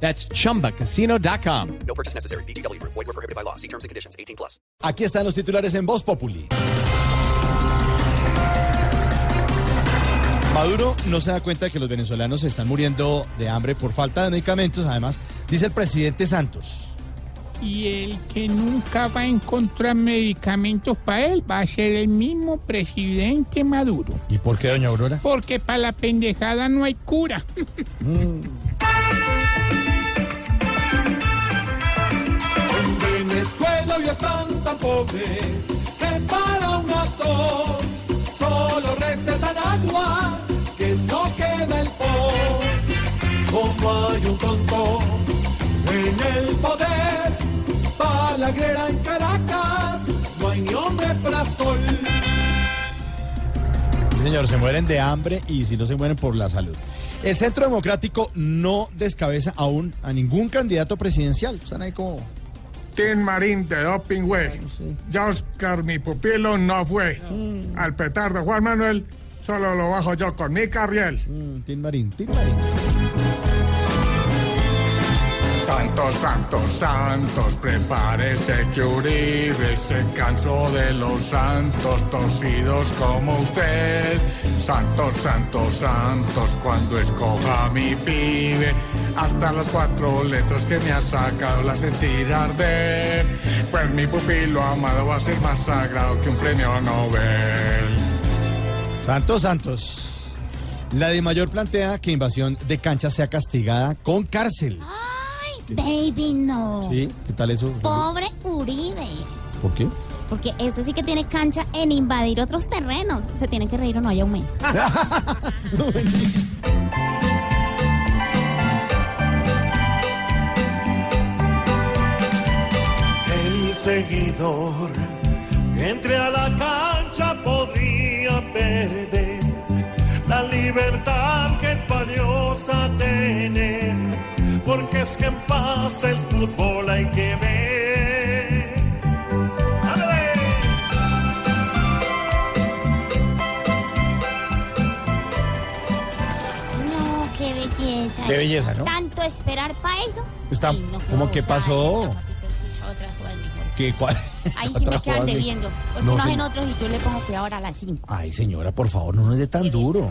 That's chumbacasino.com. No purchase necessary. BGW. Void were prohibited by law. See terms and conditions. 18 plus. Aquí están los titulares en Voz Populi. Maduro no se da cuenta de que los venezolanos se están muriendo de hambre por falta de medicamentos. Además, dice el presidente Santos. Y el que nunca va a encontrar medicamentos para él va a ser el mismo presidente Maduro. ¿Y por qué, doña Aurora? Porque para la pendejada no hay cura. En Hoy están tan pobres que para una tos solo recetan agua, que es lo que da el pos. Como hay un tonto en el poder, Balaguer en Caracas, no hay ni hombre para sol. Sí, señor, se mueren de hambre y si no se mueren por la salud. El Centro Democrático no descabeza aún a ningún candidato presidencial. Están ahí como... Tim Marín de Doping Way. sí. Ya Oscar, mi pupilo, no fue. Al petardo Juan Manuel, solo lo bajo yo con mi carriel. mm, Tin Marín, Tin Marín. Santos, santos, santos, prepárese que Uribe se cansó de los santos torcidos como usted. Santos, santos, santos, cuando escoja a mi pibe, hasta las cuatro letras que me ha sacado la sentir arder. Pues mi pupilo amado va a ser más sagrado que un premio Nobel. Santos, Santos. La de mayor plantea que invasión de cancha sea castigada con cárcel. Baby, no. ¿Sí? ¿Qué tal eso? Pobre Uribe. ¿Por qué? Porque este sí que tiene cancha en invadir otros terrenos. Se tienen que reír o no hay aumento. El seguidor entre a la cancha podría perder la libertad que es valiosa porque es que en paz el fútbol hay que ver. ¡Ándale! No, qué belleza. Qué belleza, ¿no? Tanto esperar para eso. Está- Ay, no, ¿cómo que pasó? ¿Qué, cuál? Ahí sí me quedan joda, debiendo. No, unos en otros y yo le pongo cuidado ahora a las 5. Ay, señora, por favor, no nos dé tan duro.